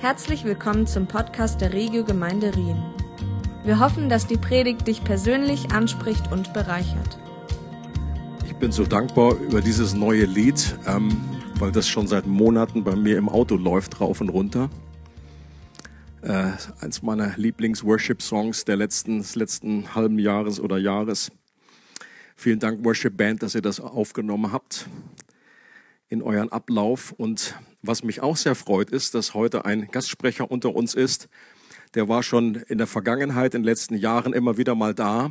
Herzlich willkommen zum Podcast der Regio Gemeinde Rien. Wir hoffen, dass die Predigt dich persönlich anspricht und bereichert. Ich bin so dankbar über dieses neue Lied, ähm, weil das schon seit Monaten bei mir im Auto läuft, rauf und runter. Äh, eins meiner Lieblings-Worship-Songs der letzten, des letzten halben Jahres oder Jahres. Vielen Dank, Worship Band, dass ihr das aufgenommen habt in euren Ablauf. Und was mich auch sehr freut, ist, dass heute ein Gastsprecher unter uns ist. Der war schon in der Vergangenheit, in den letzten Jahren immer wieder mal da.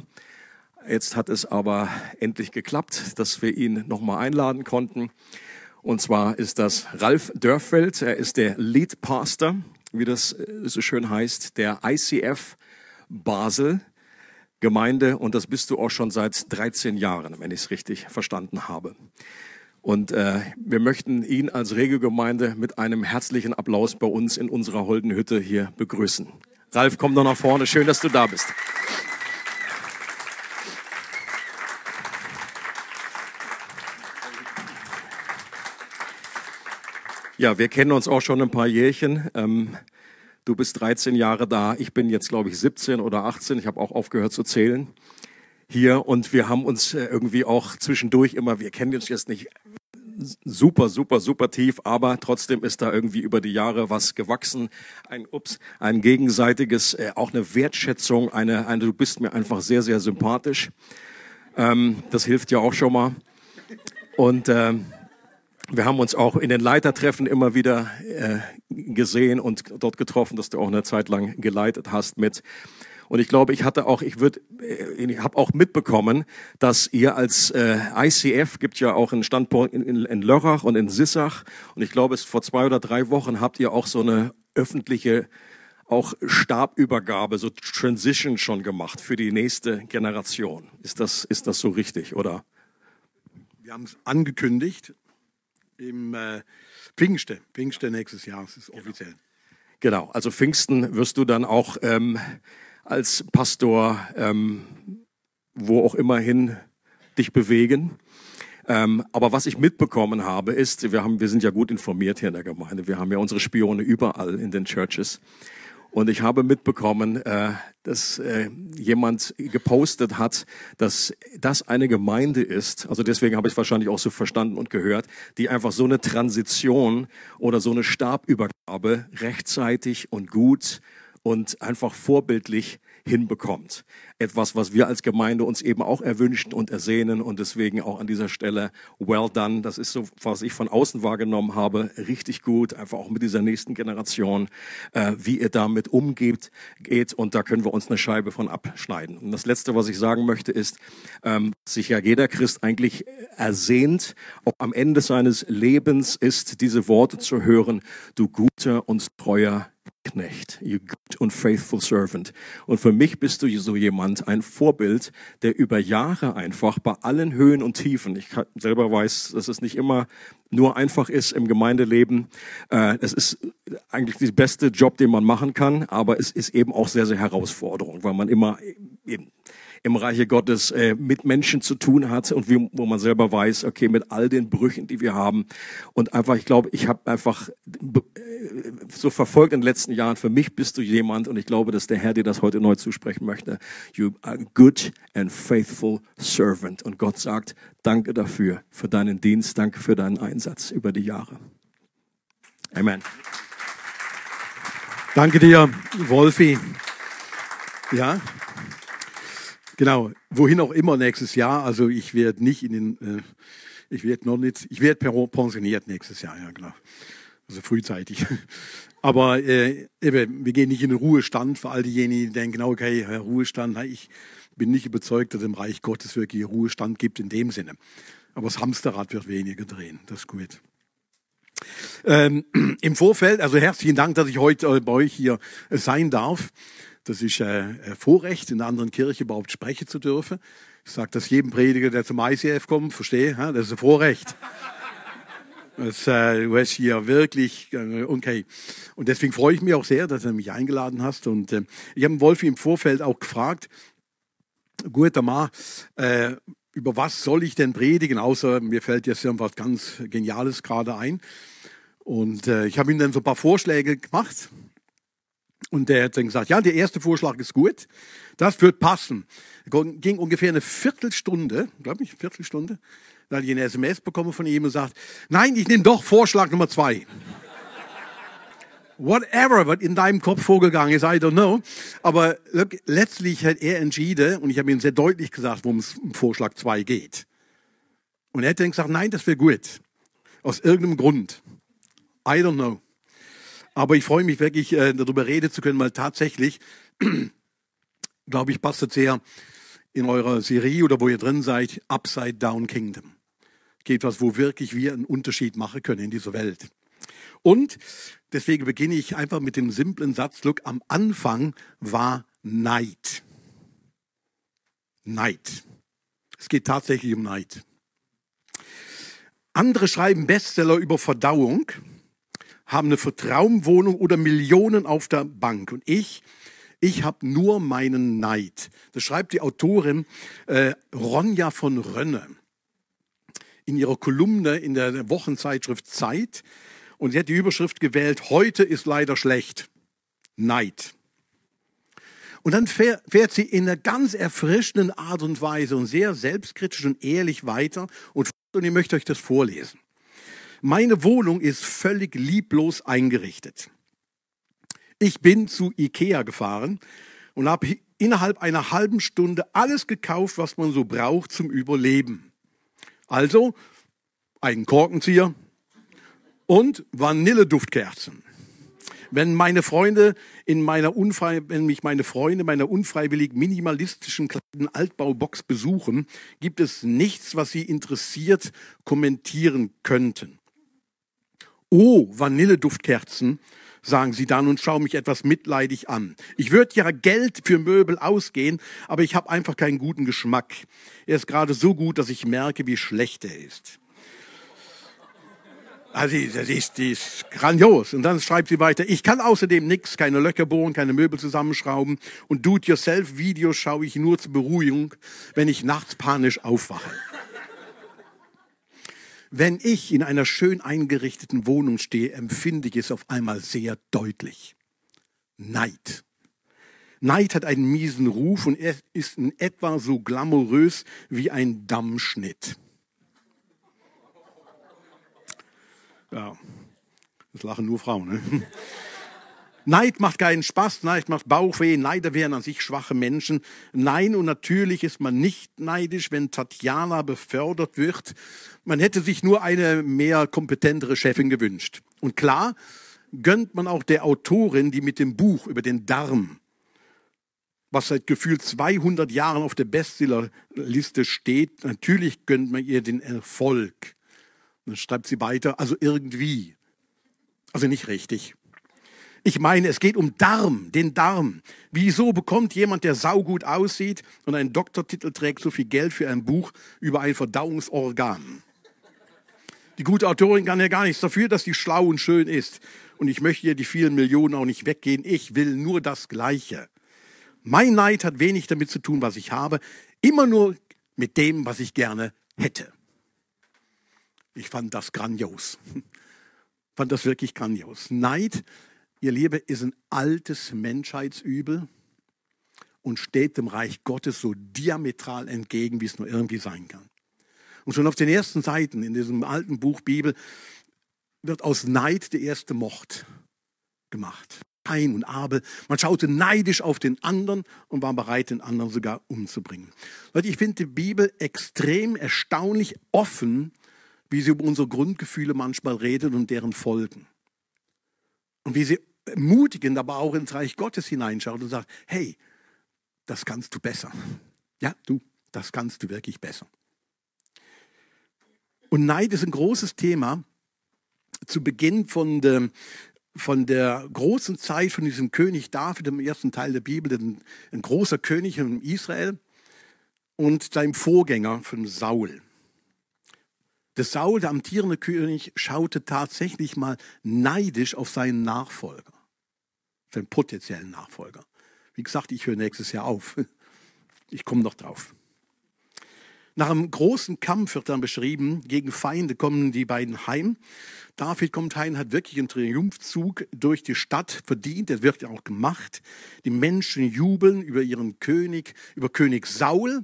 Jetzt hat es aber endlich geklappt, dass wir ihn nochmal einladen konnten. Und zwar ist das Ralf Dörfeld. Er ist der Lead Pastor, wie das so schön heißt, der ICF Basel Gemeinde. Und das bist du auch schon seit 13 Jahren, wenn ich es richtig verstanden habe. Und äh, wir möchten ihn als Regelgemeinde mit einem herzlichen Applaus bei uns in unserer holden Hütte hier begrüßen. Ralf, komm doch nach vorne. Schön, dass du da bist. Ja, wir kennen uns auch schon ein paar Jährchen. Ähm, du bist 13 Jahre da. Ich bin jetzt, glaube ich, 17 oder 18. Ich habe auch aufgehört zu zählen hier und wir haben uns äh, irgendwie auch zwischendurch immer, wir kennen uns jetzt nicht super, super, super tief, aber trotzdem ist da irgendwie über die Jahre was gewachsen. Ein, ups, ein gegenseitiges, äh, auch eine Wertschätzung, eine, eine, du bist mir einfach sehr, sehr sympathisch. Ähm, das hilft ja auch schon mal. Und ähm, wir haben uns auch in den Leitertreffen immer wieder äh, gesehen und dort getroffen, dass du auch eine Zeit lang geleitet hast mit. Und ich glaube, ich hatte auch, ich würde, äh, ich habe auch mitbekommen, dass ihr als äh, ICF gibt ja auch einen Standpunkt in, in, in Lörrach und in Sissach. Und ich glaube, es vor zwei oder drei Wochen habt ihr auch so eine öffentliche auch Stabübergabe, so Transition schon gemacht für die nächste Generation. Ist das, ist das so richtig, oder? Wir haben es angekündigt im äh, Pfingste, Pfingste nächstes Jahr, das ist offiziell. Genau, also Pfingsten wirst du dann auch ähm, als Pastor, ähm, wo auch immerhin dich bewegen. Ähm, aber was ich mitbekommen habe, ist, wir, haben, wir sind ja gut informiert hier in der Gemeinde. Wir haben ja unsere Spione überall in den Churches. Und ich habe mitbekommen, äh, dass äh, jemand gepostet hat, dass das eine Gemeinde ist. Also deswegen habe ich es wahrscheinlich auch so verstanden und gehört, die einfach so eine Transition oder so eine Stabübergabe rechtzeitig und gut und einfach vorbildlich hinbekommt. Etwas, was wir als Gemeinde uns eben auch erwünschen und ersehnen und deswegen auch an dieser Stelle well done. Das ist so, was ich von außen wahrgenommen habe, richtig gut, einfach auch mit dieser nächsten Generation, äh, wie ihr damit umgeht, geht und da können wir uns eine Scheibe von abschneiden. Und das Letzte, was ich sagen möchte, ist, ähm, sich ja jeder Christ eigentlich ersehnt, auch am Ende seines Lebens ist, diese Worte zu hören, du guter und treuer Knecht, you good and faithful servant. Und für mich bist du so jemand, ein Vorbild, der über Jahre einfach bei allen Höhen und Tiefen, ich selber weiß, dass es nicht immer nur einfach ist im Gemeindeleben. Äh, es ist eigentlich der beste Job, den man machen kann, aber es ist eben auch sehr, sehr herausfordernd, weil man immer eben im Reiche Gottes äh, mit Menschen zu tun hat und wie, wo man selber weiß, okay, mit all den Brüchen, die wir haben. Und einfach, ich glaube, ich habe einfach äh, so verfolgt in den letzten Jahren, für mich bist du jemand und ich glaube, dass der Herr dir das heute neu zusprechen möchte. You are good and faithful servant. Und Gott sagt, danke dafür, für deinen Dienst, danke für deinen Einsatz über die Jahre. Amen. Danke dir, Wolfi. Ja, Genau, wohin auch immer nächstes Jahr. Also ich werde nicht in den, äh, ich werde noch nicht, ich werde pensioniert nächstes Jahr, ja genau. Also frühzeitig. Aber äh, eben, wir gehen nicht in den Ruhestand für all diejenigen, die denken, okay, Ruhestand, ich bin nicht überzeugt, dass im Reich Gottes wirklich Ruhestand gibt in dem Sinne. Aber das Hamsterrad wird weniger drehen, das ist gut. Ähm, Im Vorfeld, also herzlichen Dank, dass ich heute äh, bei euch hier sein darf. Das ist ein Vorrecht, in einer anderen Kirche überhaupt sprechen zu dürfen. Ich sage das jedem Prediger, der zum ICF kommt, verstehe, das ist ein Vorrecht. Das, äh, du hast hier wirklich, äh, okay. Und deswegen freue ich mich auch sehr, dass du mich eingeladen hast. Und äh, ich habe Wolfi im Vorfeld auch gefragt, gut, Amar, äh, über was soll ich denn predigen, außer mir fällt jetzt irgendwas ganz Geniales gerade ein. Und äh, ich habe ihm dann so ein paar Vorschläge gemacht. Und der hat dann gesagt, ja, der erste Vorschlag ist gut, das wird passen. Ging ungefähr eine Viertelstunde, glaube ich, Viertelstunde. Da hatte ich eine SMS bekommen von ihm und sagt, nein, ich nehme doch Vorschlag Nummer zwei. Whatever, was in deinem Kopf vorgegangen ist, I don't know. Aber look, letztlich hat er entschieden, und ich habe ihm sehr deutlich gesagt, worum es im Vorschlag zwei geht. Und er hat dann gesagt, nein, das wäre gut. Aus irgendeinem Grund. I don't know. Aber ich freue mich wirklich, äh, darüber reden zu können, weil tatsächlich, glaube ich, passt es sehr in eurer Serie oder wo ihr drin seid, Upside Down Kingdom. Geht was, wo wirklich wir einen Unterschied machen können in dieser Welt. Und deswegen beginne ich einfach mit dem simplen Satz, look, am Anfang war Neid. Neid. Es geht tatsächlich um Neid. Andere schreiben Bestseller über Verdauung haben eine Vertrauenwohnung oder Millionen auf der Bank. Und ich, ich habe nur meinen Neid. Das schreibt die Autorin äh, Ronja von Rönne in ihrer Kolumne in der Wochenzeitschrift Zeit. Und sie hat die Überschrift gewählt, heute ist leider schlecht. Neid. Und dann fährt sie in einer ganz erfrischenden Art und Weise und sehr selbstkritisch und ehrlich weiter. Und ich möchte euch das vorlesen. Meine Wohnung ist völlig lieblos eingerichtet. Ich bin zu Ikea gefahren und habe innerhalb einer halben Stunde alles gekauft, was man so braucht zum Überleben. Also einen Korkenzieher und Vanilleduftkerzen. Wenn meine Freunde in meiner unfrei, wenn mich meine Freunde meiner unfreiwillig minimalistischen kleinen Altbaubox besuchen, gibt es nichts, was sie interessiert kommentieren könnten. Oh, Vanilleduftkerzen, sagen sie dann und schauen mich etwas mitleidig an. Ich würde ja Geld für Möbel ausgehen, aber ich habe einfach keinen guten Geschmack. Er ist gerade so gut, dass ich merke, wie schlecht er ist. Also das ist, das ist grandios. Und dann schreibt sie weiter, ich kann außerdem nichts, keine Löcher bohren, keine Möbel zusammenschrauben und Do-it-yourself-Videos schaue ich nur zur Beruhigung, wenn ich nachts panisch aufwache. Wenn ich in einer schön eingerichteten Wohnung stehe, empfinde ich es auf einmal sehr deutlich. Neid. Neid hat einen miesen Ruf und er ist in etwa so glamourös wie ein Dammschnitt. Ja, das lachen nur Frauen. Ne? Neid macht keinen Spaß, Neid macht Bauchweh, Neider wären an sich schwache Menschen. Nein, und natürlich ist man nicht neidisch, wenn Tatjana befördert wird. Man hätte sich nur eine mehr kompetentere Chefin gewünscht. Und klar, gönnt man auch der Autorin, die mit dem Buch über den Darm, was seit gefühlt 200 Jahren auf der Bestsellerliste steht, natürlich gönnt man ihr den Erfolg. dann schreibt sie weiter, also irgendwie. Also nicht richtig. Ich meine, es geht um Darm, den Darm. Wieso bekommt jemand, der saugut aussieht und einen Doktortitel trägt, so viel Geld für ein Buch über ein Verdauungsorgan? Die gute Autorin kann ja gar nichts dafür, dass sie schlau und schön ist. Und ich möchte ihr die vielen Millionen auch nicht weggehen. Ich will nur das Gleiche. Mein Neid hat wenig damit zu tun, was ich habe, immer nur mit dem, was ich gerne hätte. Ich fand das grandios. Fand das wirklich grandios. Neid ihr Liebe, ist ein altes Menschheitsübel und steht dem Reich Gottes so diametral entgegen, wie es nur irgendwie sein kann. Und schon auf den ersten Seiten in diesem alten Buch Bibel wird aus Neid der erste Mord gemacht. Kain und Abel. Man schaute neidisch auf den anderen und war bereit, den anderen sogar umzubringen. Leute, ich finde die Bibel extrem erstaunlich offen, wie sie über unsere Grundgefühle manchmal redet und deren Folgen. Und wie sie ermutigend, aber auch ins Reich Gottes hineinschaut und sagt, hey, das kannst du besser. Ja, du, das kannst du wirklich besser. Und Neid ist ein großes Thema. Zu Beginn von der, von der großen Zeit von diesem König David im ersten Teil der Bibel, ein, ein großer König in Israel und seinem Vorgänger von Saul. Der Saul, der amtierende König, schaute tatsächlich mal neidisch auf seinen Nachfolger, seinen potenziellen Nachfolger. Wie gesagt, ich höre nächstes Jahr auf. Ich komme noch drauf. Nach einem großen Kampf wird dann beschrieben, gegen Feinde kommen die beiden heim. David kommt heim, hat wirklich einen Triumphzug durch die Stadt verdient. Der wird ja auch gemacht. Die Menschen jubeln über ihren König, über König Saul.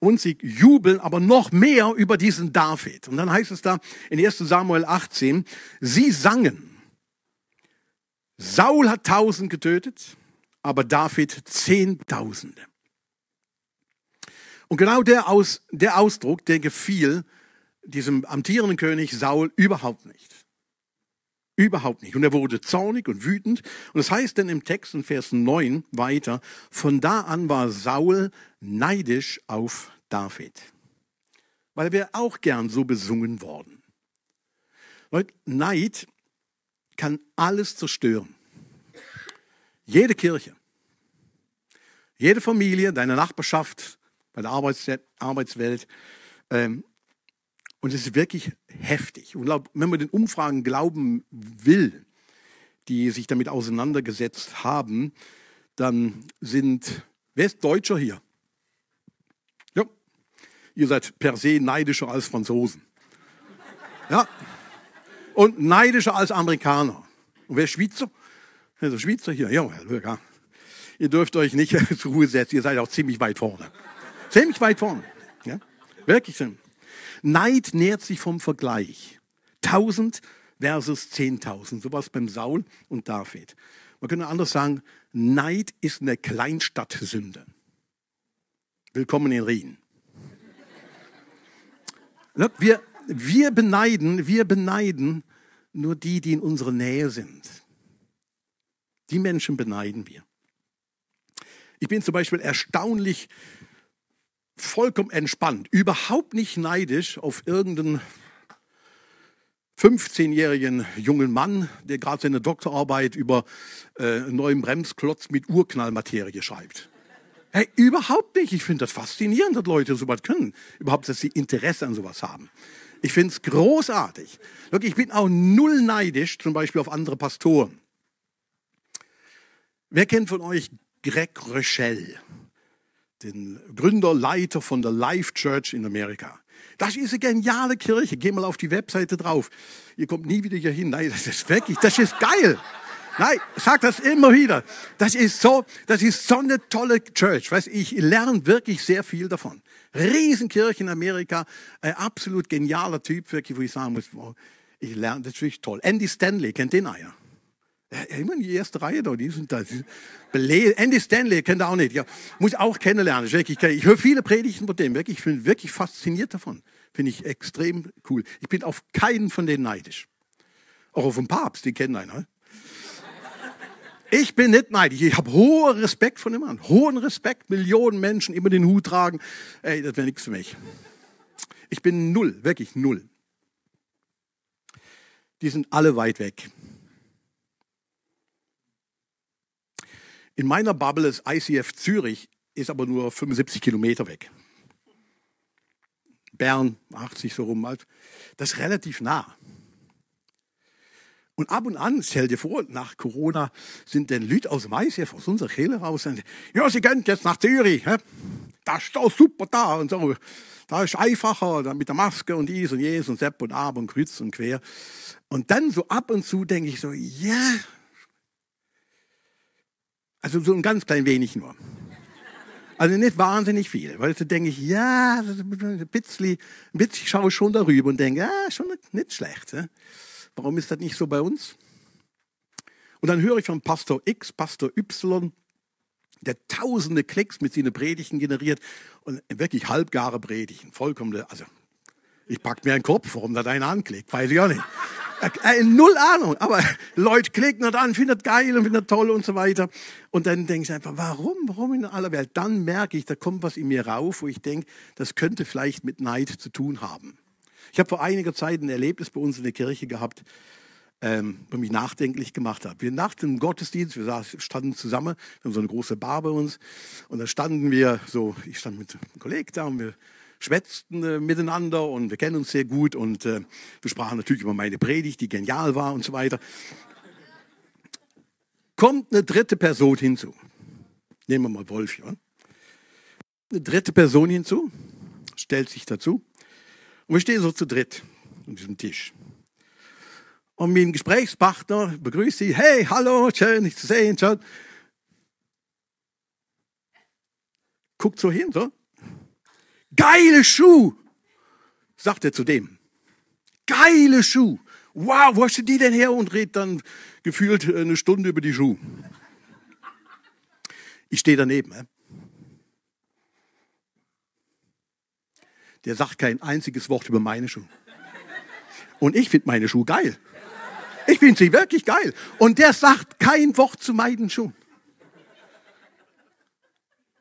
Und sie jubeln aber noch mehr über diesen David. Und dann heißt es da in 1 Samuel 18, sie sangen. Saul hat tausend getötet, aber David Zehntausende. Und genau der, Aus, der Ausdruck, der gefiel diesem amtierenden König Saul überhaupt nicht. Überhaupt nicht. Und er wurde zornig und wütend. Und es das heißt dann im Text in Vers 9 weiter, von da an war Saul neidisch auf David. Weil wäre auch gern so besungen worden. Leute, Neid kann alles zerstören. Jede Kirche, jede Familie, deine Nachbarschaft, bei der Arbeitswelt. Ähm, und es ist wirklich heftig. Und wenn man den Umfragen glauben will, die sich damit auseinandergesetzt haben, dann sind, wer ist Deutscher hier? Ja, ihr seid per se neidischer als Franzosen. Ja, und neidischer als Amerikaner. Und wer Schweizer? Also Schweizer hier, ja. Ihr dürft euch nicht zur Ruhe setzen, ihr seid auch ziemlich weit vorne. Ziemlich weit vorne. Ja? Wirklich. Neid nährt sich vom Vergleich. 1000 versus 10.000. Sowas beim Saul und David. Man könnte anders sagen, Neid ist eine Kleinstadtsünde. Willkommen in Rien. Wir, wir beneiden, wir beneiden nur die, die in unserer Nähe sind. Die Menschen beneiden wir. Ich bin zum Beispiel erstaunlich vollkommen entspannt, überhaupt nicht neidisch auf irgendeinen 15-jährigen jungen Mann, der gerade seine Doktorarbeit über äh, neuen Bremsklotz mit Urknallmaterie schreibt. Hey, überhaupt nicht. Ich finde das faszinierend, dass Leute sowas können. Überhaupt, dass sie Interesse an sowas haben. Ich finde es großartig. Look, ich bin auch null neidisch, zum Beispiel auf andere Pastoren. Wer kennt von euch Greg Rochelle? den Gründer, Leiter von der Life Church in Amerika. Das ist eine geniale Kirche. Geh mal auf die Webseite drauf. Ihr kommt nie wieder hier hin. Nein, das ist wirklich, das ist geil. Nein, sag das immer wieder. Das ist so, das ist so eine tolle Church. Weiß ich lerne wirklich sehr viel davon. Riesenkirche in Amerika, ein absolut genialer Typ, wirklich, wo ich sagen muss, ich lerne, das ist wirklich toll. Andy Stanley, kennt den einer? Ja, immer in die erste Reihe da, die sind da. Andy Stanley kennt er auch nicht. Ja, muss auch kennenlernen. Wirklich, ich höre viele Predigten von dem. Wirklich, ich bin wirklich fasziniert davon. Finde ich extrem cool. Ich bin auf keinen von denen neidisch. Auch auf den Papst, den kennen einer. Ich bin nicht neidisch. Ich habe hohen Respekt von dem Mann. Hohen Respekt. Millionen Menschen immer den Hut tragen. Ey, das wäre nichts für mich. Ich bin null, wirklich null. Die sind alle weit weg. In meiner Bubble ist ICF Zürich, ist aber nur 75 Kilometer weg. Bern, 80 so rum. Das ist relativ nah. Und ab und an, stell dir vor, nach Corona sind dann Leute aus ICF, aus unserer Kirche raus, und ja, sie gehen jetzt nach Zürich. He? Das ist doch super da und so. Da ist einfacher mit der Maske und dies und jenes und Sepp und Ab und Kreuz und Quer. Und dann so ab und zu denke ich so, ja, also so ein ganz klein wenig nur. Also nicht wahnsinnig viel, weil so denke ich, ja, ein bisschen, ein bisschen schaue ich schon darüber und denke, ja, schon nicht schlecht. Warum ist das nicht so bei uns? Und dann höre ich von Pastor X, Pastor Y, der tausende Klicks mit seinen Predigten generiert und wirklich halbgare Predigten, vollkommen, also ich pack mir einen Kopf, warum da einer anklickt, weiß ich auch nicht. Äh, äh, null Ahnung, aber Leute klicken das an, finden das geil und finden das toll und so weiter. Und dann denke ich einfach, warum, warum in aller Welt? Dann merke ich, da kommt was in mir rauf, wo ich denke, das könnte vielleicht mit Neid zu tun haben. Ich habe vor einiger Zeit ein Erlebnis bei uns in der Kirche gehabt, ähm, was mich nachdenklich gemacht hat. Wir nach dem Gottesdienst, wir standen zusammen, wir haben so eine große Bar bei uns, und da standen wir so, ich stand mit einem Kollegen da und wir schwätzten äh, miteinander und wir kennen uns sehr gut und äh, wir sprachen natürlich über meine Predigt, die genial war und so weiter. Kommt eine dritte Person hinzu. Nehmen wir mal Wolf, ja? Eine dritte Person hinzu. stellt sich dazu. Und wir stehen so zu dritt an diesem Tisch. Und mein Gesprächspartner begrüßt sie. Hey, hallo, schön, dich zu sehen. Schön. Guckt so hin, so. Geile Schuh, sagt er zu dem. Geile Schuh. Wow, wo hast du die denn her? Und redet dann gefühlt eine Stunde über die Schuhe. Ich stehe daneben. Der sagt kein einziges Wort über meine Schuhe. Und ich finde meine Schuhe geil. Ich finde sie wirklich geil. Und der sagt kein Wort zu meinen Schuhen.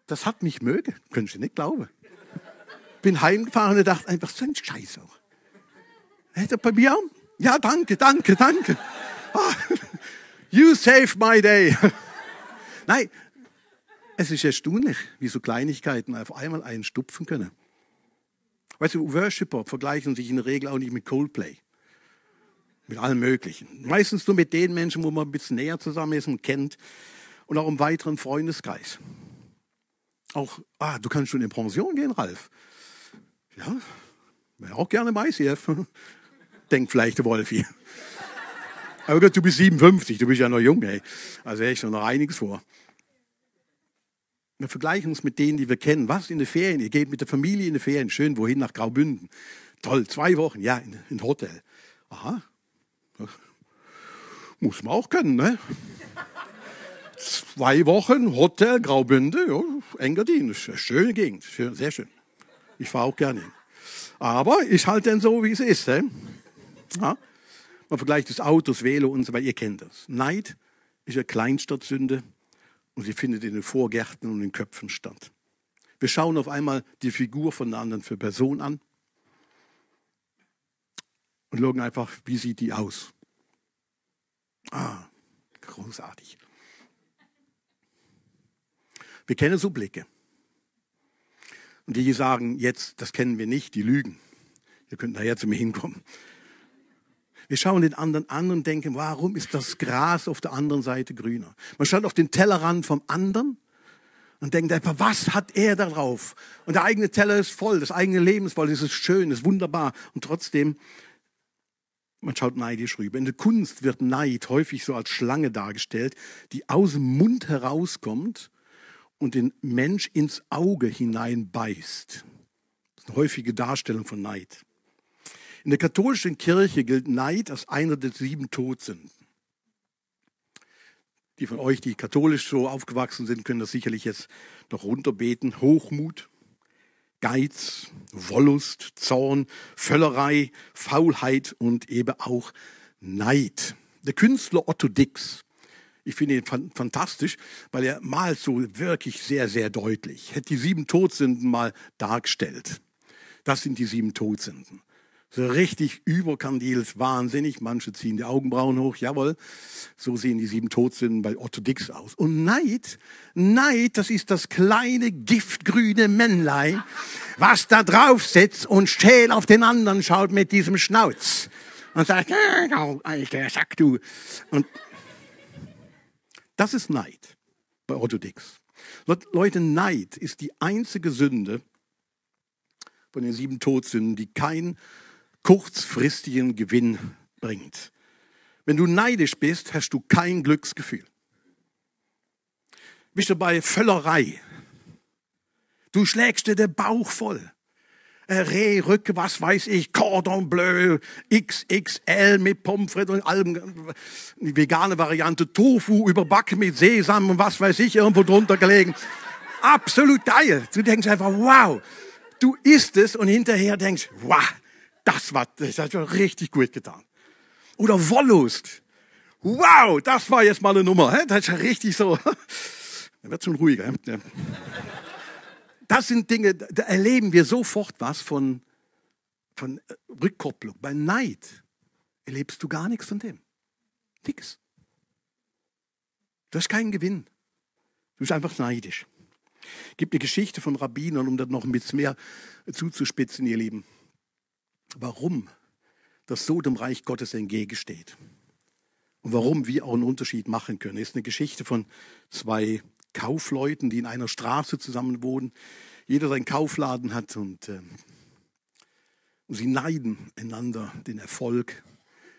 Das hat mich möge. Können Sie nicht glauben. Bin heimgefahren und dachte einfach, so ein Scheiß auch. Hätte bei mir auch? Ja, danke, danke, danke. Ah, you saved my day. Nein, es ist erstaunlich, wie so Kleinigkeiten auf einmal einen stupfen können. Weißt du, Worshipper vergleichen sich in der Regel auch nicht mit Coldplay. Mit allen möglichen. Meistens nur mit den Menschen, wo man ein bisschen näher zusammen ist und kennt. Und auch im weiteren Freundeskreis. Auch, ah, du kannst schon in Pension gehen, Ralf. Ja, wäre auch gerne im ICF. Denkt vielleicht der Wolfi. Aber Gott, du bist 57, du bist ja noch jung, ey. Also hätte ich noch einiges vor. Wir vergleichen uns mit denen, die wir kennen. Was in den Ferien? Ihr geht mit der Familie in die Ferien. Schön, wohin? Nach Graubünden. Toll, zwei Wochen. Ja, in ein Hotel. Aha. Muss man auch können, ne? Zwei Wochen Hotel Graubünde, ja, Engadin. Schöne Gegend, schön, sehr schön. Ich fahre auch gerne hin. Aber ist halt dann so, wie es ist. Ne? Ja? Man vergleicht das Auto, das Velo und so weiter. Ihr kennt das. Neid ist eine Kleinstadtsünde und sie findet in den Vorgärten und den Köpfen statt. Wir schauen auf einmal die Figur von einer anderen Person an und schauen einfach, wie sieht die aus. Ah, großartig. Wir kennen so Blicke. Und die sagen jetzt, das kennen wir nicht, die lügen. Ihr könnt nachher zu mir hinkommen. Wir schauen den anderen an und denken, warum ist das Gras auf der anderen Seite grüner? Man schaut auf den Tellerrand vom anderen und denkt einfach, was hat er da drauf? Und der eigene Teller ist voll, das eigene Leben ist voll, es ist schön, es ist wunderbar. Und trotzdem, man schaut neidisch rüber. In der Kunst wird Neid häufig so als Schlange dargestellt, die aus dem Mund herauskommt und den Mensch ins Auge hinein beißt. Das ist eine häufige Darstellung von Neid. In der katholischen Kirche gilt Neid als einer der sieben Todsünden. Die von euch, die katholisch so aufgewachsen sind, können das sicherlich jetzt noch runterbeten. Hochmut, Geiz, Wollust, Zorn, Völlerei, Faulheit und eben auch Neid. Der Künstler Otto Dix, ich finde ihn fantastisch, weil er malt so wirklich sehr, sehr deutlich. Hat die sieben Todsünden mal dargestellt. Das sind die sieben Todsünden. So richtig überkandils, wahnsinnig. Manche ziehen die Augenbrauen hoch, jawohl. So sehen die sieben Todsünden bei Otto Dix aus. Und Neid, Neid, das ist das kleine giftgrüne Männlein, was da drauf sitzt und schäl auf den anderen schaut mit diesem Schnauz. Und sagt, alter Sack, du. Und das ist Neid bei Otto Dix. Leute, Neid ist die einzige Sünde von den sieben Todsünden, die kein kurzfristigen Gewinn bringt. Wenn du neidisch bist, hast du kein Glücksgefühl. Bist du bei Völlerei? Du schlägst dir den Bauch voll. Reh, Rücke, was weiß ich, Cordon Bleu, XXL mit Pommes frites und allem, die vegane Variante, Tofu überbacken mit Sesam und was weiß ich, irgendwo drunter gelegen. Absolut geil. Du denkst einfach, wow. Du isst es und hinterher denkst, wow, das, war, das hat mir richtig gut getan. Oder Wollust. Wow, das war jetzt mal eine Nummer. Das ist ja richtig so. Da wird schon ruhiger. Das sind Dinge, da erleben wir sofort was von, von Rückkopplung. Bei Neid erlebst du gar nichts von dem. Nix. Du hast keinen Gewinn. Du bist einfach neidisch. Gibt eine Geschichte von Rabbinern, um das noch ein bisschen mehr zuzuspitzen, ihr Lieben warum das so dem Reich Gottes entgegensteht und warum wir auch einen Unterschied machen können. Das ist eine Geschichte von zwei Kaufleuten, die in einer Straße zusammen wohnen. Jeder seinen Kaufladen hat und äh, sie neiden einander den Erfolg.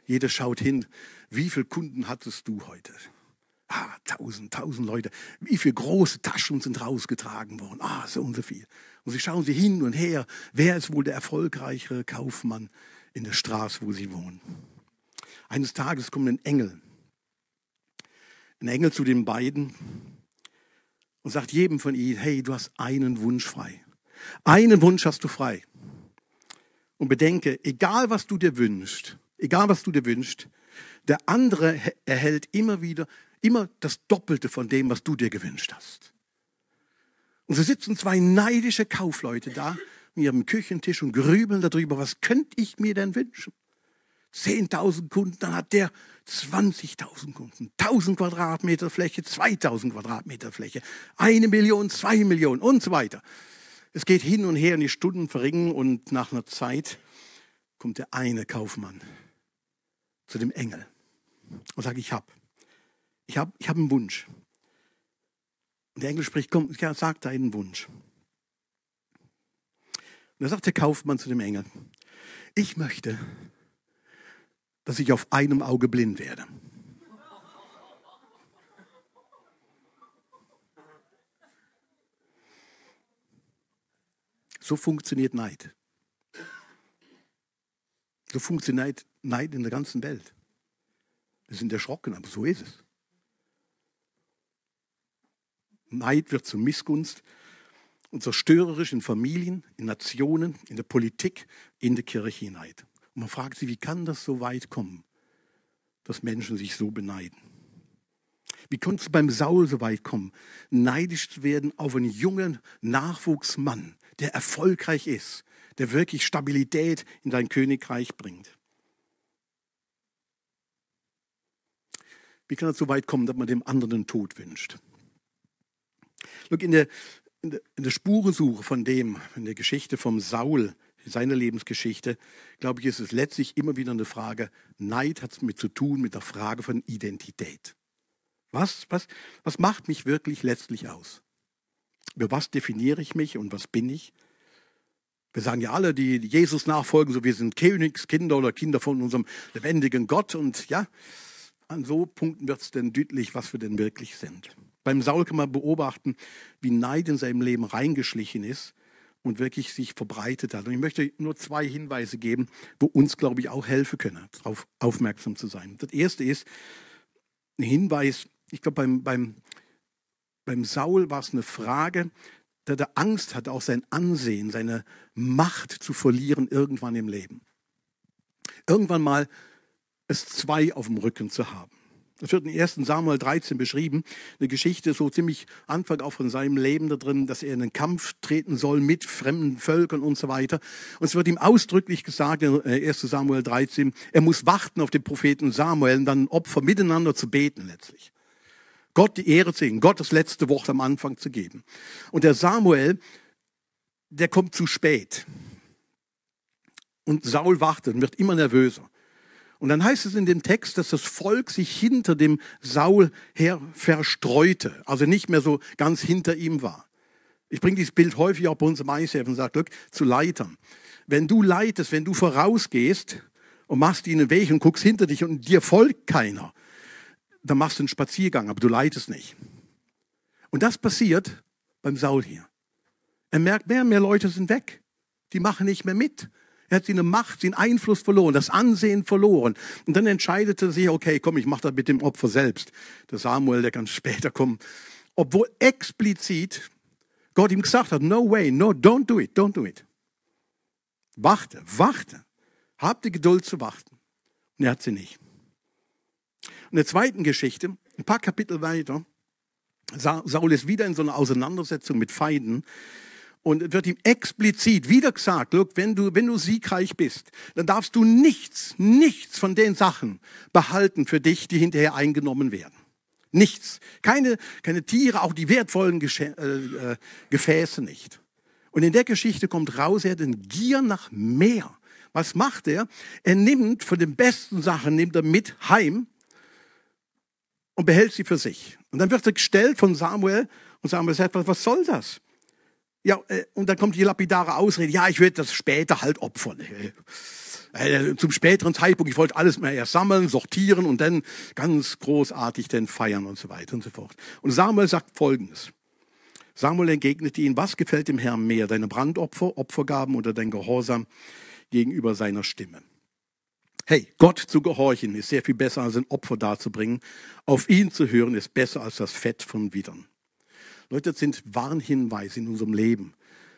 Jeder schaut hin, wie viele Kunden hattest du heute? Ah, tausend, tausend Leute. Wie viele große Taschen sind rausgetragen worden? Ah, so und so viel. Und sie schauen sie hin und her. Wer ist wohl der erfolgreichere Kaufmann in der Straße, wo sie wohnen? Eines Tages kommt ein Engel. Ein Engel zu den beiden und sagt jedem von ihnen, hey, du hast einen Wunsch frei. Einen Wunsch hast du frei. Und bedenke, egal was du dir wünschst, egal was du dir wünschst, der andere erhält immer wieder, immer das Doppelte von dem, was du dir gewünscht hast. Und so sitzen zwei neidische Kaufleute da mit ihrem Küchentisch und grübeln darüber, was könnte ich mir denn wünschen? 10.000 Kunden, dann hat der 20.000 Kunden, 1000 Quadratmeter Fläche, 2000 Quadratmeter Fläche, eine Million, zwei Millionen und so weiter. Es geht hin und her und die Stunden verringen und nach einer Zeit kommt der eine Kaufmann zu dem Engel und sagt, ich habe ich hab, ich hab einen Wunsch. Der Engel spricht, komm, sag deinen Wunsch. Und da sagt der Kaufmann zu dem Engel, ich möchte, dass ich auf einem Auge blind werde. So funktioniert Neid. So funktioniert Neid in der ganzen Welt. Wir sind erschrocken, aber so ist es. Neid wird zur Missgunst und zerstörerisch in Familien, in Nationen, in der Politik, in der Kirche Neid. Und man fragt sich, wie kann das so weit kommen, dass Menschen sich so beneiden? Wie konnte es beim Saul so weit kommen, neidisch zu werden auf einen jungen Nachwuchsmann, der erfolgreich ist, der wirklich Stabilität in dein Königreich bringt? Wie kann es so weit kommen, dass man dem anderen den Tod wünscht? Look, in der, in der, in der Spurensuche von dem, in der Geschichte vom Saul, seiner Lebensgeschichte, glaube ich, ist es letztlich immer wieder eine Frage, Neid hat es mit zu tun mit der Frage von Identität. Was, was, was macht mich wirklich letztlich aus? Über was definiere ich mich und was bin ich? Wir sagen ja alle, die Jesus nachfolgen, so wir sind Königskinder oder Kinder von unserem lebendigen Gott. Und ja, an so Punkten wird es denn deutlich, was wir denn wirklich sind. Beim Saul kann man beobachten, wie Neid in seinem Leben reingeschlichen ist und wirklich sich verbreitet hat. Und ich möchte nur zwei Hinweise geben, wo uns, glaube ich, auch helfen können, darauf aufmerksam zu sein. Das erste ist ein Hinweis, ich glaube, beim, beim, beim Saul war es eine Frage, da er Angst hatte, auch sein Ansehen, seine Macht zu verlieren irgendwann im Leben. Irgendwann mal es zwei auf dem Rücken zu haben. Das wird in 1. Samuel 13 beschrieben. Eine Geschichte so ziemlich Anfang auch von seinem Leben da drin, dass er in einen Kampf treten soll mit fremden Völkern und so weiter. Und es wird ihm ausdrücklich gesagt in 1. Äh, Samuel 13, er muss warten auf den Propheten Samuel und dann Opfer miteinander zu beten letztlich. Gott die Ehre zu Gott das letzte Wort am Anfang zu geben. Und der Samuel, der kommt zu spät. Und Saul wartet und wird immer nervöser. Und dann heißt es in dem Text, dass das Volk sich hinter dem Saul her verstreute, also nicht mehr so ganz hinter ihm war. Ich bringe dieses Bild häufig auch bei uns im ICF und sage, zu Leitern. Wenn du leitest, wenn du vorausgehst und machst ihnen Weg und guckst hinter dich und dir folgt keiner, dann machst du einen Spaziergang, aber du leitest nicht. Und das passiert beim Saul hier. Er merkt, mehr und mehr Leute sind weg. Die machen nicht mehr mit. Er hat seine Macht, seinen Einfluss verloren, das Ansehen verloren. Und dann entscheidet er sich, okay, komm, ich mache das mit dem Opfer selbst. Der Samuel, der kann später kommen. Obwohl explizit Gott ihm gesagt hat, no way, no, don't do it, don't do it. Warte, warte. Hab die Geduld zu warten. Und er hat sie nicht. In der zweiten Geschichte, ein paar Kapitel weiter, Saul ist wieder in so einer Auseinandersetzung mit Feinden und wird ihm explizit wieder gesagt, look, wenn du, wenn du siegreich bist, dann darfst du nichts, nichts von den Sachen behalten für dich, die hinterher eingenommen werden. Nichts. Keine, keine Tiere, auch die wertvollen Geschä äh, äh, Gefäße nicht. Und in der Geschichte kommt raus, er hat eine Gier nach mehr. Was macht er? Er nimmt von den besten Sachen, nimmt er mit heim und behält sie für sich. Und dann wird er gestellt von Samuel und Samuel sagt, was soll das? Ja, äh, und dann kommt die lapidare Ausrede, ja, ich werde das später halt opfern. Äh, zum späteren Zeitpunkt, ich wollte alles mal erst sammeln, sortieren und dann ganz großartig dann feiern und so weiter und so fort. Und Samuel sagt Folgendes. Samuel entgegnete ihn, was gefällt dem Herrn mehr, deine Brandopfer, Opfergaben oder dein Gehorsam gegenüber seiner Stimme? Hey, Gott zu gehorchen ist sehr viel besser als ein Opfer darzubringen. Auf ihn zu hören ist besser als das Fett von Widern. Leute, das sind Warnhinweise in unserem Leben.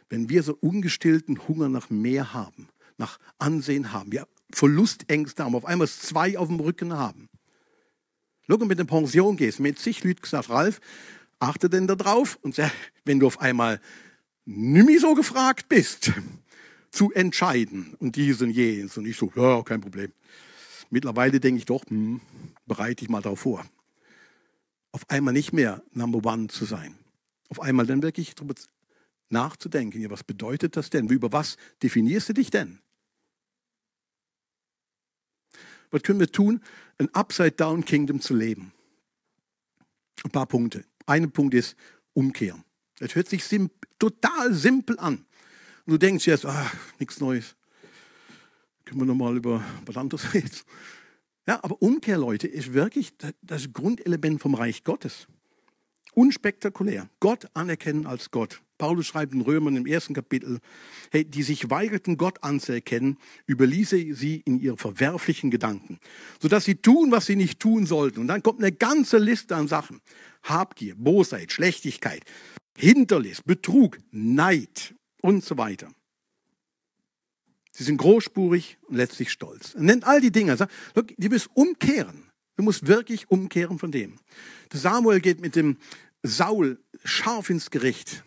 Wenn wir so ungestillten Hunger nach mehr haben, nach Ansehen haben, wir Verlustängste haben, auf einmal zwei auf dem Rücken haben. Schau, wenn du in eine Pension gehst, mit zig Leuten gesagt, Ralf, achte denn da drauf und sag, wenn du auf einmal nicht mehr so gefragt bist, zu entscheiden und dies und jenes und ich so, ja, kein Problem. Mittlerweile denke ich doch, hm, bereite ich mal darauf vor. Auf einmal nicht mehr Number One zu sein. Auf einmal dann wirklich darüber nachzudenken, ja, was bedeutet das denn? Über was definierst du dich denn? Was können wir tun, ein Upside-Down Kingdom zu leben? Ein paar Punkte. Ein Punkt ist umkehren. Das hört sich sim total simpel an. Und du denkst jetzt, ah, nichts Neues. Können wir nochmal über was anderes reden? Ja, aber Umkehr, Leute, ist wirklich das Grundelement vom Reich Gottes. Unspektakulär. Gott anerkennen als Gott. Paulus schreibt in Römern im ersten Kapitel, hey, die sich weigerten, Gott anzuerkennen, überließe sie in ihre verwerflichen Gedanken, sodass sie tun, was sie nicht tun sollten. Und dann kommt eine ganze Liste an Sachen. Habgier, Bosheit, Schlechtigkeit, Hinterlist, Betrug, Neid und so weiter. Sie sind großspurig und letztlich stolz. Er nennt all die Dinge. Sagt, look, du musst umkehren. Du musst wirklich umkehren von dem. Samuel geht mit dem Saul scharf ins Gericht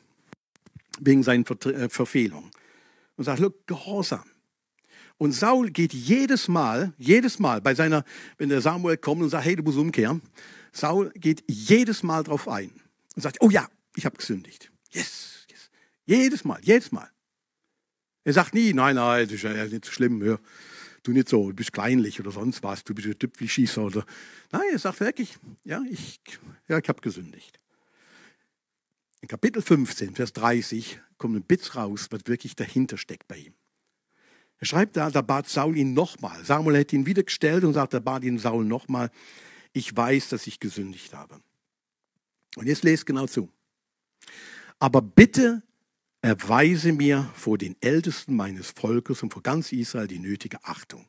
wegen seiner äh, Verfehlung. Und sagt, look, Gehorsam. Und Saul geht jedes Mal, jedes Mal bei seiner, wenn der Samuel kommt und sagt, hey, du musst umkehren, Saul geht jedes Mal drauf ein und sagt, oh ja, ich habe gesündigt. Yes, yes. Jedes Mal, jedes Mal. Er sagt nie, nein, nein, das ist ja nicht so schlimm, hör, du nicht so, du bist kleinlich oder sonst was, du bist ein Typ wie Schießer oder. Nein, er sagt wirklich, ja, ich, ja, ich habe gesündigt. In Kapitel 15, Vers 30 kommt ein Bitz raus, was wirklich dahinter steckt bei ihm. Er schreibt da, da bat Saul ihn nochmal. Samuel hätte ihn wieder gestellt und sagt, da bat ihn Saul nochmal, ich weiß, dass ich gesündigt habe. Und jetzt lest genau zu. Aber bitte erweise mir vor den Ältesten meines Volkes und vor ganz Israel die nötige Achtung.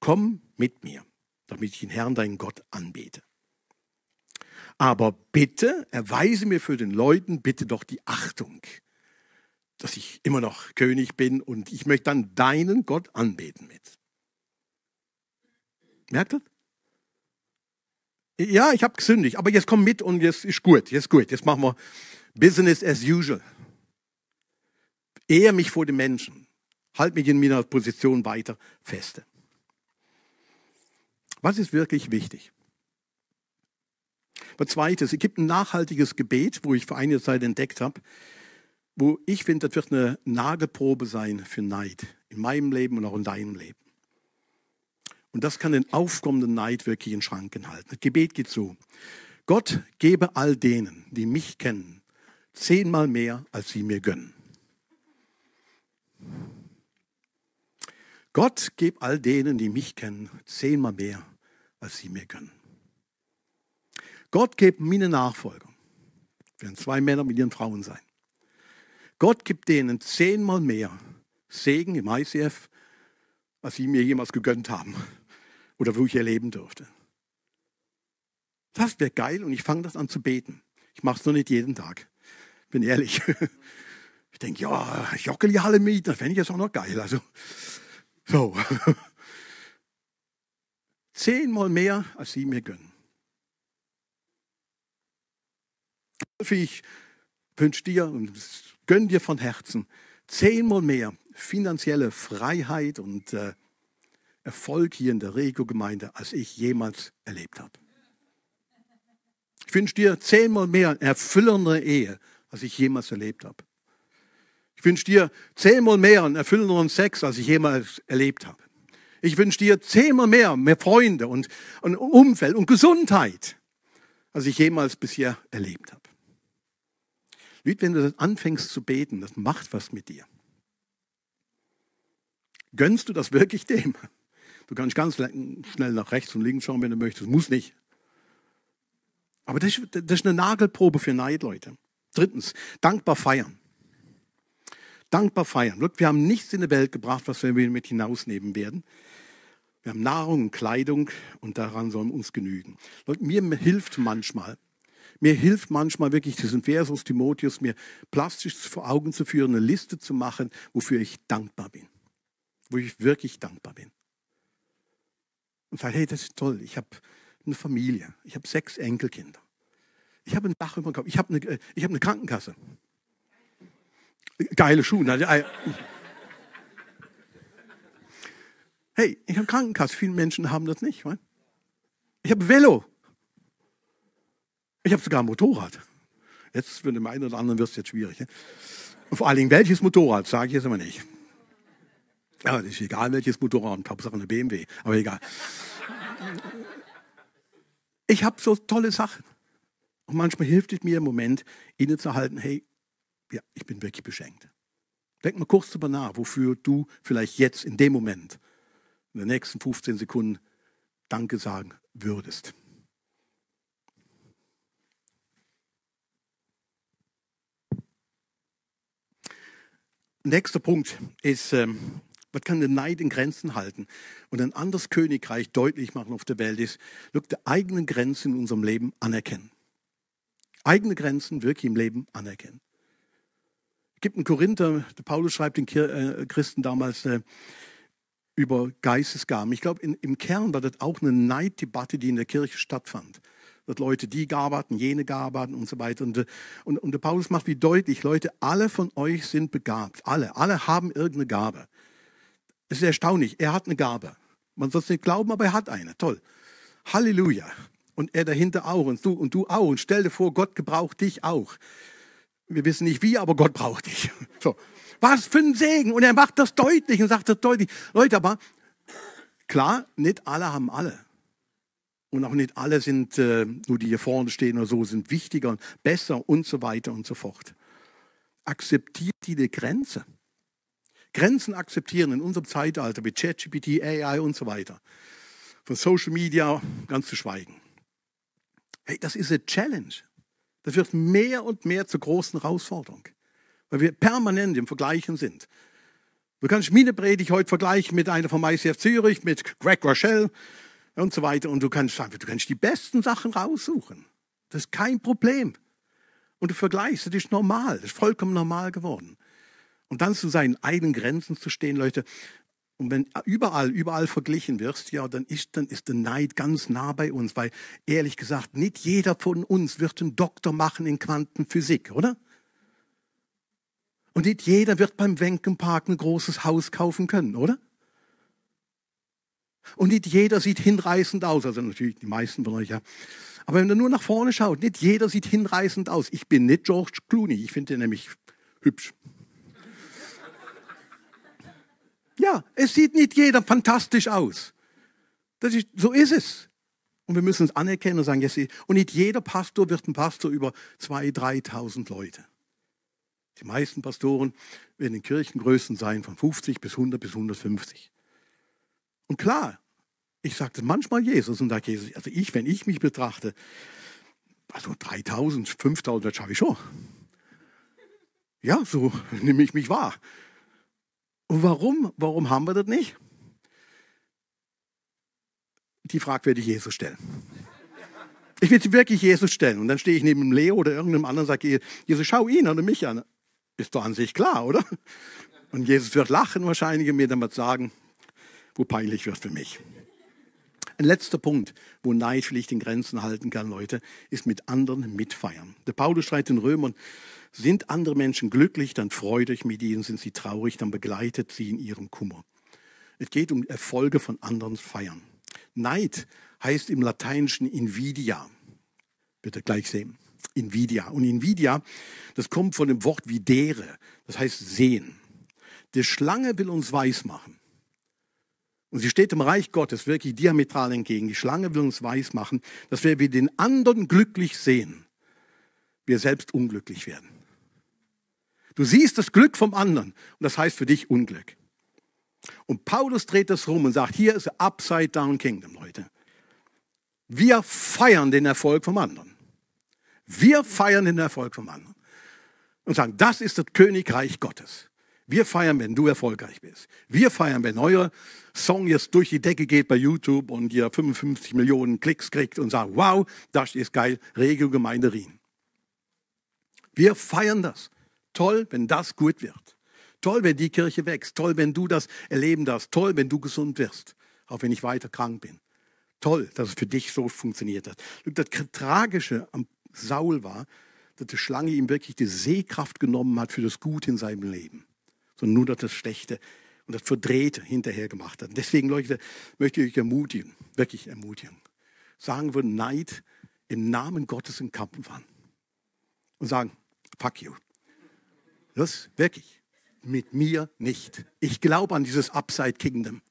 Komm mit mir, damit ich den Herrn, deinen Gott, anbete. Aber bitte erweise mir für den Leuten bitte doch die Achtung, dass ich immer noch König bin und ich möchte dann deinen Gott anbeten mit. Merkt ihr? Ja, ich habe gesündigt, aber jetzt komm mit und jetzt ist gut, jetzt gut, jetzt machen wir Business as usual. Ehe mich vor den Menschen, halt mich in meiner Position weiter feste. Was ist wirklich wichtig? Aber zweites, es gibt ein nachhaltiges Gebet, wo ich vor einiger Zeit entdeckt habe, wo ich finde, das wird eine Nagelprobe sein für Neid in meinem Leben und auch in deinem Leben. Und das kann den aufkommenden Neid wirklich in Schranken halten. Das Gebet geht so. Gott gebe all denen, die mich kennen, zehnmal mehr, als sie mir gönnen. Gott gebe all denen, die mich kennen, zehnmal mehr, als sie mir gönnen. Gott gibt mir Nachfolger. Werden zwei Männer mit ihren Frauen sein. Gott gibt denen zehnmal mehr Segen im ICF, als sie mir jemals gegönnt haben oder wo ich erleben durfte. Das wäre geil und ich fange das an zu beten. Ich mache es noch nicht jeden Tag. Bin ehrlich. Ich denke, ja, Jockel die Halle mit, das fände ich jetzt auch noch geil. Also, so. Zehnmal mehr, als sie mir gönnen. Ich wünsche dir und gönne dir von Herzen zehnmal mehr finanzielle Freiheit und äh, Erfolg hier in der Rego-Gemeinde, als ich jemals erlebt habe. Ich wünsche dir zehnmal mehr erfüllende Ehe, als ich jemals erlebt habe. Ich wünsche dir zehnmal mehr einen erfüllenden Sex, als ich jemals erlebt habe. Ich wünsche dir zehnmal mehr, mehr Freunde und, und Umfeld und Gesundheit, als ich jemals bisher erlebt habe. Wie wenn du anfängst zu beten, das macht was mit dir. Gönnst du das wirklich dem? Du kannst ganz schnell nach rechts und links schauen, wenn du möchtest. Muss nicht. Aber das das ist eine Nagelprobe für Neid, Leute. Drittens, dankbar feiern. Dankbar feiern. Look, wir haben nichts in die Welt gebracht, was wir mit hinausnehmen werden. Wir haben Nahrung und Kleidung und daran sollen wir uns genügen. Leute, mir hilft manchmal, mir hilft manchmal wirklich diesen Versus Timotheus, mir plastisch vor Augen zu führen, eine Liste zu machen, wofür ich dankbar bin. Wo ich wirklich dankbar bin. Und sage, hey, das ist toll, ich habe eine Familie, ich habe sechs Enkelkinder. Ich habe ein Dach über dem Kopf, ich habe eine, äh, ich habe eine Krankenkasse. Geile Schuhe. Ne? Äh, hey, ich habe Krankenkasse. Viele Menschen haben das nicht. Right? Ich habe Velo. Ich habe sogar ein Motorrad. Jetzt für den einen oder anderen wird es jetzt schwierig. Ne? Vor allen Dingen, welches Motorrad, sage ich jetzt aber nicht. Ja, das ist egal, welches Motorrad, Hauptsache eine BMW, aber egal. Ich habe so tolle Sachen. Und manchmal hilft es mir im Moment, innezuhalten, hey, ja, ich bin wirklich beschenkt. Denk mal kurz darüber nach, wofür du vielleicht jetzt in dem Moment, in den nächsten 15 Sekunden, Danke sagen würdest. Nächster Punkt ist, ähm, was kann den Neid in Grenzen halten? Und ein anderes Königreich deutlich machen auf der Welt ist, die eigenen Grenzen in unserem Leben anerkennen. Eigene Grenzen wirklich im Leben anerkennen. Es gibt einen Korinther, der Paulus schreibt den äh, Christen damals äh, über Geistesgaben. Ich glaube, im Kern war das auch eine Neiddebatte, die in der Kirche stattfand. Dass Leute die Gabe hatten, jene Gabe hatten und so weiter. Und, äh, und, und der Paulus macht wie deutlich, Leute, alle von euch sind begabt. Alle, alle haben irgendeine Gabe. Es ist erstaunlich, er hat eine Gabe. Man soll es nicht glauben, aber er hat eine. Toll. Halleluja. Und er dahinter auch und du und du auch. Und stell dir vor, Gott gebraucht dich auch. Wir wissen nicht wie, aber Gott braucht dich. So. Was für ein Segen. Und er macht das deutlich und sagt das deutlich. Leute, aber klar, nicht alle haben alle. Und auch nicht alle sind, äh, nur die hier vorne stehen oder so, sind wichtiger und besser und so weiter und so fort. Akzeptiert die Grenze. Grenzen akzeptieren in unserem Zeitalter mit ChatGPT, AI und so weiter. Von Social Media ganz zu schweigen. Hey, das ist eine Challenge. Das wird mehr und mehr zur großen Herausforderung, weil wir permanent im Vergleichen sind. Du kannst meine Predigt heute vergleichen mit einer vom ICF Zürich, mit Greg Rochelle und so weiter. Und du kannst sagen, du kannst die besten Sachen raussuchen. Das ist kein Problem. Und du vergleichst, das ist normal, das ist vollkommen normal geworden. Und dann zu seinen eigenen Grenzen zu stehen, Leute. Und wenn überall, überall verglichen wirst, ja, dann ist, dann ist der Neid ganz nah bei uns, weil ehrlich gesagt, nicht jeder von uns wird einen Doktor machen in Quantenphysik, oder? Und nicht jeder wird beim Wenkenpark ein großes Haus kaufen können, oder? Und nicht jeder sieht hinreißend aus, also natürlich die meisten von euch, ja. Aber wenn du nur nach vorne schaut, nicht jeder sieht hinreißend aus. Ich bin nicht George Clooney, ich finde den nämlich hübsch. Ja, es sieht nicht jeder fantastisch aus. Das ist, so ist es. Und wir müssen es anerkennen und sagen, yes, und nicht jeder Pastor wird ein Pastor über 2.000, 3.000 Leute. Die meisten Pastoren werden in Kirchengrößen sein von 50 bis 100 bis 150. Und klar, ich sagte manchmal Jesus und sage Jesus, also ich, wenn ich mich betrachte, also 3000, 5000, das schaffe ich schon. Ja, so nehme ich mich wahr. Und warum? Warum haben wir das nicht? Die Frage werde ich Jesus stellen. Ich will sie wirklich Jesus stellen. Und dann stehe ich neben Leo oder irgendeinem anderen und sage, Jesus, schau ihn oder mich an. Ist doch an sich klar, oder? Und Jesus wird lachen wahrscheinlich und mir dann mal sagen, wo peinlich wird für mich. Ein letzter Punkt, wo Neid vielleicht in Grenzen halten kann, Leute, ist mit anderen mitfeiern. Der Paulus schreibt den Römern, sind andere Menschen glücklich, dann freut euch mit ihnen, sind sie traurig, dann begleitet sie in ihrem Kummer. Es geht um Erfolge von anderen feiern. Neid heißt im Lateinischen Invidia. Ihr gleich sehen. Invidia. Und Invidia, das kommt von dem Wort videre, das heißt sehen. Die Schlange will uns weismachen. Und sie steht dem Reich Gottes wirklich diametral entgegen. Die Schlange will uns weismachen, dass wir den anderen glücklich sehen, wir selbst unglücklich werden. Du siehst das Glück vom anderen und das heißt für dich Unglück. Und Paulus dreht das rum und sagt, hier ist Upside Down Kingdom, Leute. Wir feiern den Erfolg vom anderen. Wir feiern den Erfolg vom anderen. Und sagen, das ist das Königreich Gottes. Wir feiern, wenn du erfolgreich bist. Wir feiern, wenn euer Song jetzt durch die Decke geht bei YouTube und ihr 55 Millionen Klicks kriegt und sagt, wow, das ist geil, Regio Gemeinde Rien. Wir feiern das. Toll, wenn das gut wird. Toll, wenn die Kirche wächst. Toll, wenn du das erleben darfst. Toll, wenn du gesund wirst. Auch wenn ich weiter krank bin. Toll, dass es für dich so funktioniert hat. Das Tragische am Saul war, dass die Schlange ihm wirklich die Sehkraft genommen hat für das Gute in seinem Leben. Sondern nur das Schlechte und das Verdrehte hinterher gemacht hat. Und deswegen, Leute, möchte ich euch ermutigen, wirklich ermutigen. Sagen wir Neid im Namen Gottes in Kampf an. Und sagen, fuck you. Das wirklich. Mit mir nicht. Ich glaube an dieses Upside Kingdom.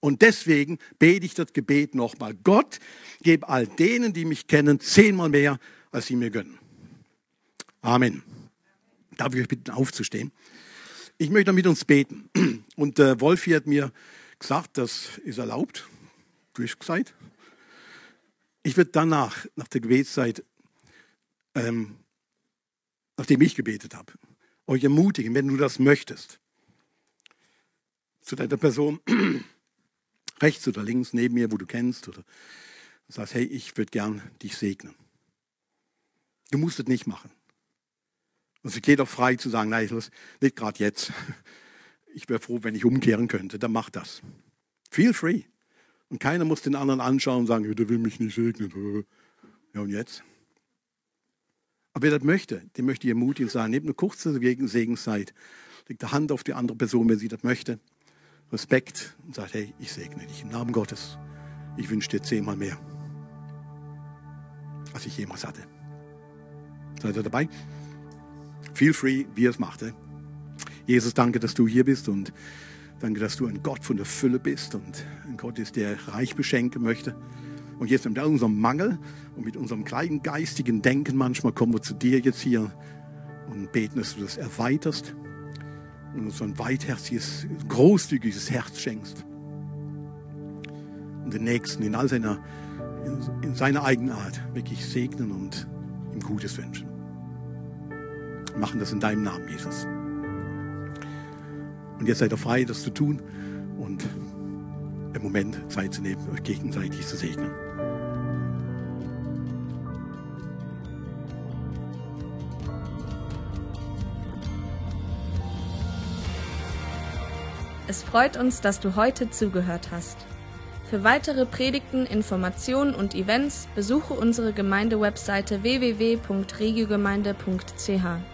Und deswegen bete ich das Gebet nochmal. Gott, gib all denen, die mich kennen, zehnmal mehr, als sie mir gönnen. Amen. Darf ich euch bitten, aufzustehen? Ich möchte mit uns beten. Und äh, Wolfi hat mir gesagt, das ist erlaubt. Durchgesagt. Ich würde danach, nach der Gebetszeit, ähm, nachdem ich gebetet habe, euch ermutigen, wenn du das möchtest, zu deiner Person rechts oder links neben mir, wo du kennst, oder sagst, hey, ich würde gern dich segnen. Du musst es nicht machen. Und es geht auch frei zu sagen, nein, nicht gerade jetzt. Ich wäre froh, wenn ich umkehren könnte. Dann mach das. Feel free. Und keiner muss den anderen anschauen und sagen, der will mich nicht segnen. Ja, und jetzt? Aber wer das möchte, dem möchte ich ermutigen sagen, nehmt eine kurze Segenszeit, legt die Hand auf die andere Person, wenn sie das möchte. Respekt und sagt, hey, ich segne dich im Namen Gottes. Ich wünsche dir zehnmal mehr, als ich jemals hatte. Seid ihr dabei? Feel free, wie er es machte. Jesus, danke, dass du hier bist und danke, dass du ein Gott von der Fülle bist und ein Gott ist, der reich beschenken möchte. Und jetzt mit unserem Mangel und mit unserem kleinen geistigen Denken manchmal kommen wir zu dir jetzt hier und beten, dass du das erweiterst und uns so ein weitherziges, großzügiges Herz schenkst. Und den Nächsten in all seiner, in, in seiner Eigenart wirklich segnen und ihm Gutes wünschen. Wir machen das in deinem Namen, Jesus. Und jetzt seid ihr frei, das zu tun und im Moment Zeit zu nehmen, euch gegenseitig zu segnen. Es freut uns, dass du heute zugehört hast. Für weitere Predigten, Informationen und Events besuche unsere Gemeindewebseite www.regiogemeinde.ch.